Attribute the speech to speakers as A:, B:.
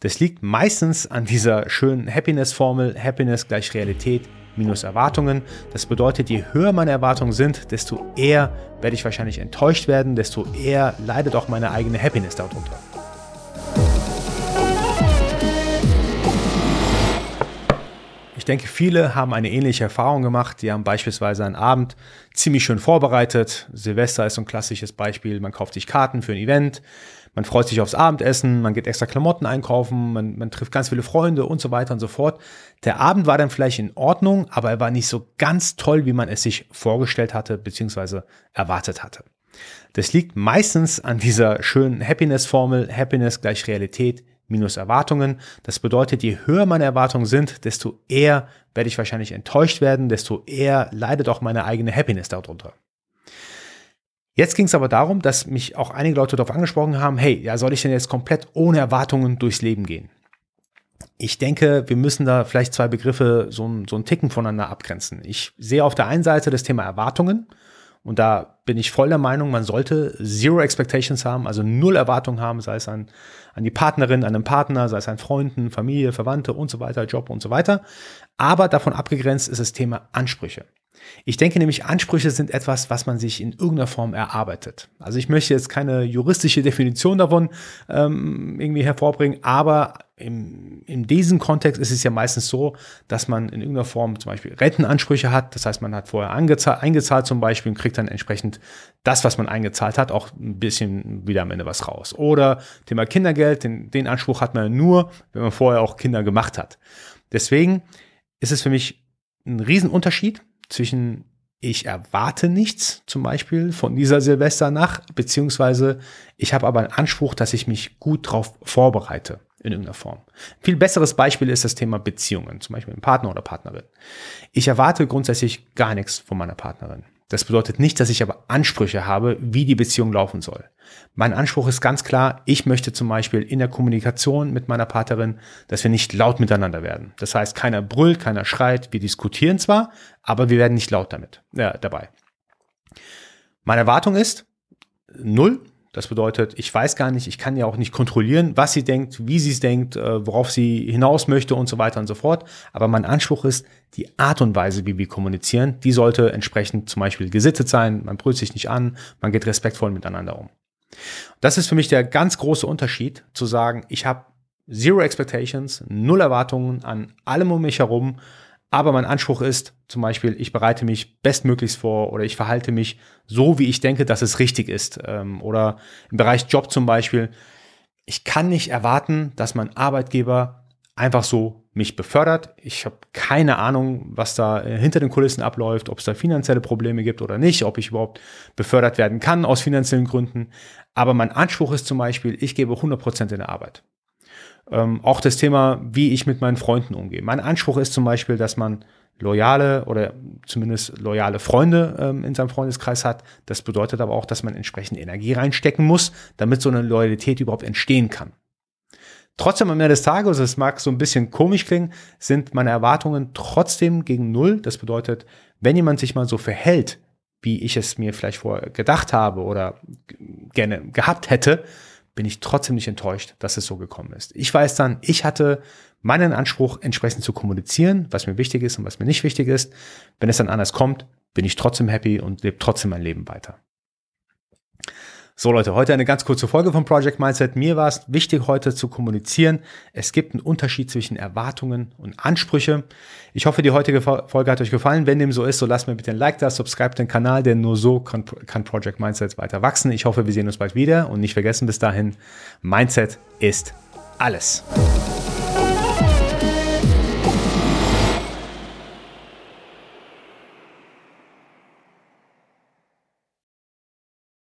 A: Das liegt meistens an dieser schönen Happiness-Formel, Happiness gleich Realität minus Erwartungen. Das bedeutet, je höher meine Erwartungen sind, desto eher werde ich wahrscheinlich enttäuscht werden, desto eher leidet auch meine eigene Happiness darunter. Denke, viele haben eine ähnliche Erfahrung gemacht. Die haben beispielsweise einen Abend ziemlich schön vorbereitet. Silvester ist so ein klassisches Beispiel. Man kauft sich Karten für ein Event. Man freut sich aufs Abendessen, man geht extra Klamotten einkaufen, man, man trifft ganz viele Freunde und so weiter und so fort. Der Abend war dann vielleicht in Ordnung, aber er war nicht so ganz toll, wie man es sich vorgestellt hatte bzw. erwartet hatte. Das liegt meistens an dieser schönen Happiness-Formel, Happiness gleich Realität minus Erwartungen. Das bedeutet, je höher meine Erwartungen sind, desto eher werde ich wahrscheinlich enttäuscht werden, desto eher leidet auch meine eigene Happiness darunter. Jetzt ging es aber darum, dass mich auch einige Leute darauf angesprochen haben, hey, ja, soll ich denn jetzt komplett ohne Erwartungen durchs Leben gehen? Ich denke, wir müssen da vielleicht zwei Begriffe so, so einen Ticken voneinander abgrenzen. Ich sehe auf der einen Seite das Thema Erwartungen und da bin ich voll der Meinung, man sollte Zero Expectations haben, also null Erwartungen haben, sei es an, an die Partnerin, an den Partner, sei es an Freunden, Familie, Verwandte und so weiter, Job und so weiter. Aber davon abgegrenzt ist das Thema Ansprüche. Ich denke nämlich, Ansprüche sind etwas, was man sich in irgendeiner Form erarbeitet. Also ich möchte jetzt keine juristische Definition davon ähm, irgendwie hervorbringen, aber im, in diesem Kontext ist es ja meistens so, dass man in irgendeiner Form zum Beispiel Rentenansprüche hat. Das heißt, man hat vorher eingezahlt, eingezahlt zum Beispiel und kriegt dann entsprechend das, was man eingezahlt hat, auch ein bisschen wieder am Ende was raus. Oder Thema Kindergeld, den, den Anspruch hat man nur, wenn man vorher auch Kinder gemacht hat. Deswegen ist es für mich ein Riesenunterschied, zwischen ich erwarte nichts zum Beispiel von dieser Silvesternacht, beziehungsweise ich habe aber einen Anspruch, dass ich mich gut darauf vorbereite in irgendeiner Form. Ein viel besseres Beispiel ist das Thema Beziehungen, zum Beispiel mit einem Partner oder Partnerin. Ich erwarte grundsätzlich gar nichts von meiner Partnerin. Das bedeutet nicht, dass ich aber Ansprüche habe, wie die Beziehung laufen soll. Mein Anspruch ist ganz klar, ich möchte zum Beispiel in der Kommunikation mit meiner Partnerin, dass wir nicht laut miteinander werden. Das heißt, keiner brüllt, keiner schreit, wir diskutieren zwar, aber wir werden nicht laut damit, äh, dabei. Meine Erwartung ist null. Das bedeutet, ich weiß gar nicht, ich kann ja auch nicht kontrollieren, was sie denkt, wie sie es denkt, äh, worauf sie hinaus möchte und so weiter und so fort. Aber mein Anspruch ist, die Art und Weise, wie wir kommunizieren, die sollte entsprechend zum Beispiel gesittet sein. Man brüllt sich nicht an, man geht respektvoll miteinander um. Das ist für mich der ganz große Unterschied, zu sagen, ich habe Zero Expectations, null Erwartungen an allem um mich herum aber mein Anspruch ist zum Beispiel, ich bereite mich bestmöglichst vor oder ich verhalte mich so, wie ich denke, dass es richtig ist. Ähm, oder im Bereich Job zum Beispiel, ich kann nicht erwarten, dass mein Arbeitgeber einfach so mich befördert. Ich habe keine Ahnung, was da äh, hinter den Kulissen abläuft, ob es da finanzielle Probleme gibt oder nicht, ob ich überhaupt befördert werden kann aus finanziellen Gründen. Aber mein Anspruch ist zum Beispiel, ich gebe 100 Prozent in der Arbeit. Ähm, auch das Thema, wie ich mit meinen Freunden umgehe. Mein Anspruch ist zum Beispiel, dass man loyale oder zumindest loyale Freunde ähm, in seinem Freundeskreis hat. Das bedeutet aber auch, dass man entsprechend Energie reinstecken muss, damit so eine Loyalität überhaupt entstehen kann. Trotzdem am Ende des Tages, es mag so ein bisschen komisch klingen, sind meine Erwartungen trotzdem gegen Null. Das bedeutet, wenn jemand sich mal so verhält, wie ich es mir vielleicht vorher gedacht habe oder gerne gehabt hätte, bin ich trotzdem nicht enttäuscht, dass es so gekommen ist. Ich weiß dann, ich hatte meinen Anspruch, entsprechend zu kommunizieren, was mir wichtig ist und was mir nicht wichtig ist. Wenn es dann anders kommt, bin ich trotzdem happy und lebe trotzdem mein Leben weiter. So Leute, heute eine ganz kurze Folge von Project Mindset. Mir war es wichtig, heute zu kommunizieren. Es gibt einen Unterschied zwischen Erwartungen und Ansprüche. Ich hoffe, die heutige Folge hat euch gefallen. Wenn dem so ist, so lasst mir bitte ein Like da, subscribe den Kanal, denn nur so kann, kann Project Mindset weiter wachsen. Ich hoffe, wir sehen uns bald wieder und nicht vergessen bis dahin, Mindset ist alles.